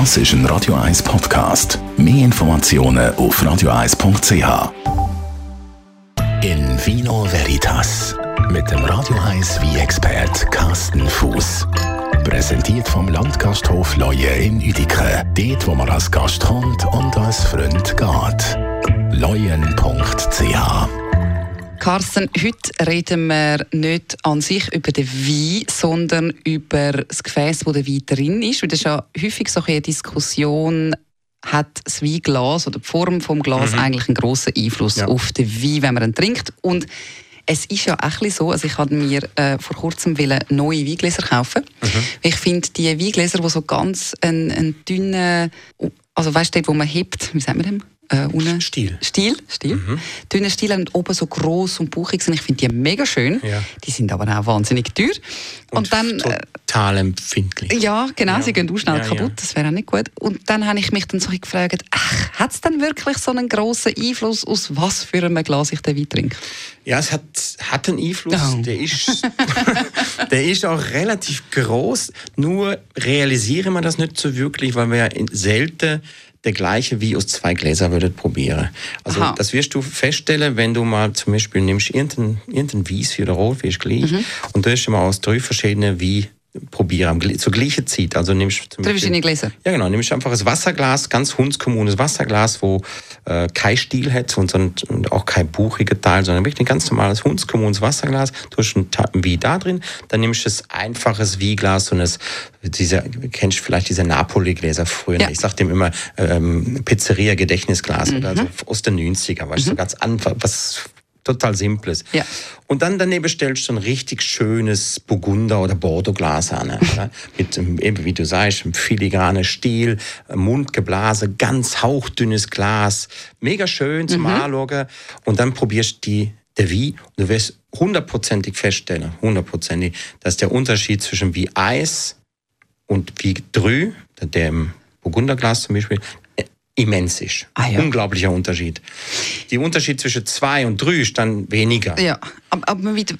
Das ist ein Radio 1 Podcast. Mehr Informationen auf radio1.ch. In Vino Veritas mit dem Radio 1 wie expert Carsten Fuß. Präsentiert vom Landgasthof Leue in Uedike. Dort, wo man als Gast kommt und als Freund geht. Leuen.ch Carsten, heute reden wir nicht an sich über den Wein, sondern über das Gefäß, wo der Wein drin ist. Und das ist ja häufig so eine Diskussion, hat das Weinglas oder die Form des Glas mhm. eigentlich einen grossen Einfluss ja. auf den Wein, wenn man ihn trinkt. Und es ist ja auch so, also ich habe mir äh, vor kurzem neue Weingläser kaufen. Mhm. Ich finde die Weingläser, die so ganz einen, einen dünnen, also weißt du, wo man hebt, wie sagt man dem? Äh, unten. Stiel. Stiel, Stiel. Mhm. Dünne Stiel und oben so groß und buchig sind. Ich finde die mega schön. Ja. Die sind aber auch wahnsinnig teuer. Und, und dann äh, total empfindlich. Ja, genau, ja. sie gehen auch schnell ja, kaputt. Das wäre auch nicht gut. Und dann habe ich mich dann so gefragt, hat es denn wirklich so einen großen Einfluss, aus was für einem Glas ich den Wein trinke? Ja, es hat, hat einen Einfluss. Oh. Der, ist, der ist auch relativ groß. Nur realisieren wir das nicht so wirklich, weil wir ja selten der gleiche wie aus zwei Gläser würdet probieren. Also Aha. das wirst du feststellen, wenn du mal zum Beispiel nimmst irgendeinen irgendein Wies oder Rotwies gleich mhm. und du hast mal aus drei verschiedenen wie probieren, zur gleichen Zeit. Also nimmst zum Drei verschiedene Gläser? Ja, genau. Nimmst einfach ein Wasserglas, ganz hundskommunes Wasserglas, wo äh, kein Stiel hat und, und auch kein buchiger Teil, sondern wirklich ein ganz normales hundskommunes Wasserglas. Du hast ein Wie da drin, dann nimmst du ein einfaches Wie-Glas, so ein, diese, kennst du vielleicht diese Napoli-Gläser früher? Ja. Ich sag dem immer ähm, Pizzeria-Gedächtnisglas mhm. oder so aus den 90er, weißt du, mhm. so ganz einfach, was total simples. Ja. Und dann daneben stellst du ein richtig schönes Burgunder- oder Bordeaux-Glas an. Mit, eben wie du sagst, einem filigranen Stiel, Mundgeblase, ganz hauchdünnes Glas. Mega schön zum mhm. Anschauen. Und dann probierst du die der Wie und du wirst hundertprozentig feststellen, hundertprozentig, dass der Unterschied zwischen wie Eis und wie Drü, dem Burgunderglas zum Beispiel, immens ist. Ah, ja. Unglaublicher Unterschied. Die Unterschied zwischen zwei und drei ist dann weniger. Ja, aber, mit,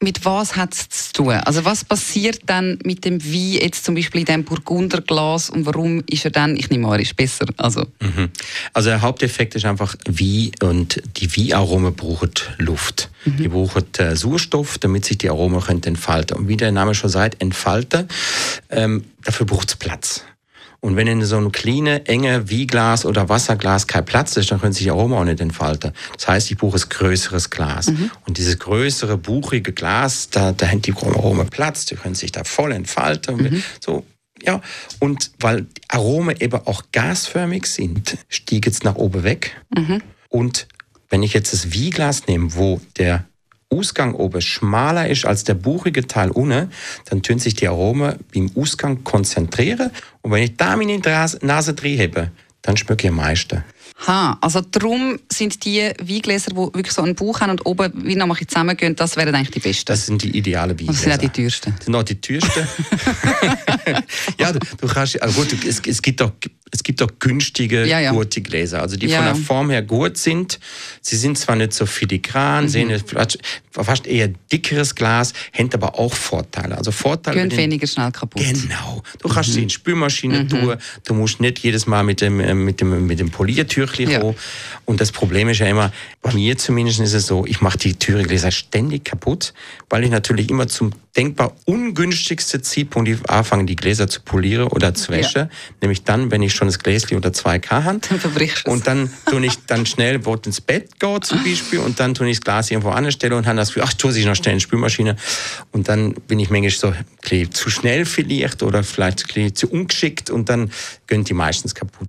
mit was hat es zu tun? Also was passiert dann mit dem Wein jetzt zum Beispiel in diesem Burgunderglas und warum ist er dann, ich nehme an, ist besser? Also, mhm. also der Haupteffekt ist einfach Wein und die Weinaromen brauchen Luft. Mhm. Die brauchen äh, Sauerstoff, damit sich die Aromen entfalten Und wie der Name schon sagt, entfalten, ähm, dafür braucht es Platz. Und wenn in so einem kleinen, engen Wieglas oder Wasserglas kein Platz ist, dann können sich die Aroma auch nicht entfalten. Das heißt, ich brauche ein größeres Glas. Mhm. Und dieses größere, buchige Glas, da, da haben die Aromen Platz, die können sich da voll entfalten. Mhm. So, ja. Und weil Aromen eben auch gasförmig sind, stieg es nach oben weg. Mhm. Und wenn ich jetzt das Wieglas nehme, wo der Ausgang oben schmaler ist als der buchige Teil unten, dann tun sich die Aromen beim Ausgang konzentrieren. Und wenn ich da meine Nase drin habe, dann schmecke ich am meisten. Ha, also darum sind die Weingläser, die wirklich so einen Bauch haben und oben wie noch ein zusammengehen, das wären eigentlich die besten. Das sind die idealen Weingläser. Das sind auch die teuersten. Das sind auch die teuersten. ja, du, du kannst, also gut, es, es gibt doch es gibt auch günstige, ja, ja. gute Gläser, also die ja. von der Form her gut sind. Sie sind zwar nicht so filigran, mhm. sehen fast eher dickeres Glas, haben aber auch Vorteile. Also Vorteile. Gehen weniger schnell kaputt. Genau. Du kannst mhm. sie in Spülmaschine mhm. tun. Du musst nicht jedes Mal mit dem, äh, mit dem, mit dem Poliertürchen ja. Und das Problem ist ja immer, bei mir zumindest ist es so, ich mache die Türegläser ständig kaputt, weil ich natürlich immer zum denkbar ungünstigsten Zeitpunkt anfange, die Gläser zu polieren oder zu waschen. Ja. Nämlich dann, wenn ich schon das Gläschen oder zwei K habe. Dann verbrichst Und dann tue ich dann schnell, wo ins Bett gehe zum Beispiel, und dann tue ich das Glas irgendwo anstelle und habe das Gefühl, ach, tue ich noch schnell in die Spülmaschine. Und dann bin ich manchmal so zu schnell vielleicht oder vielleicht zu ungeschickt und dann gehen die meistens kaputt.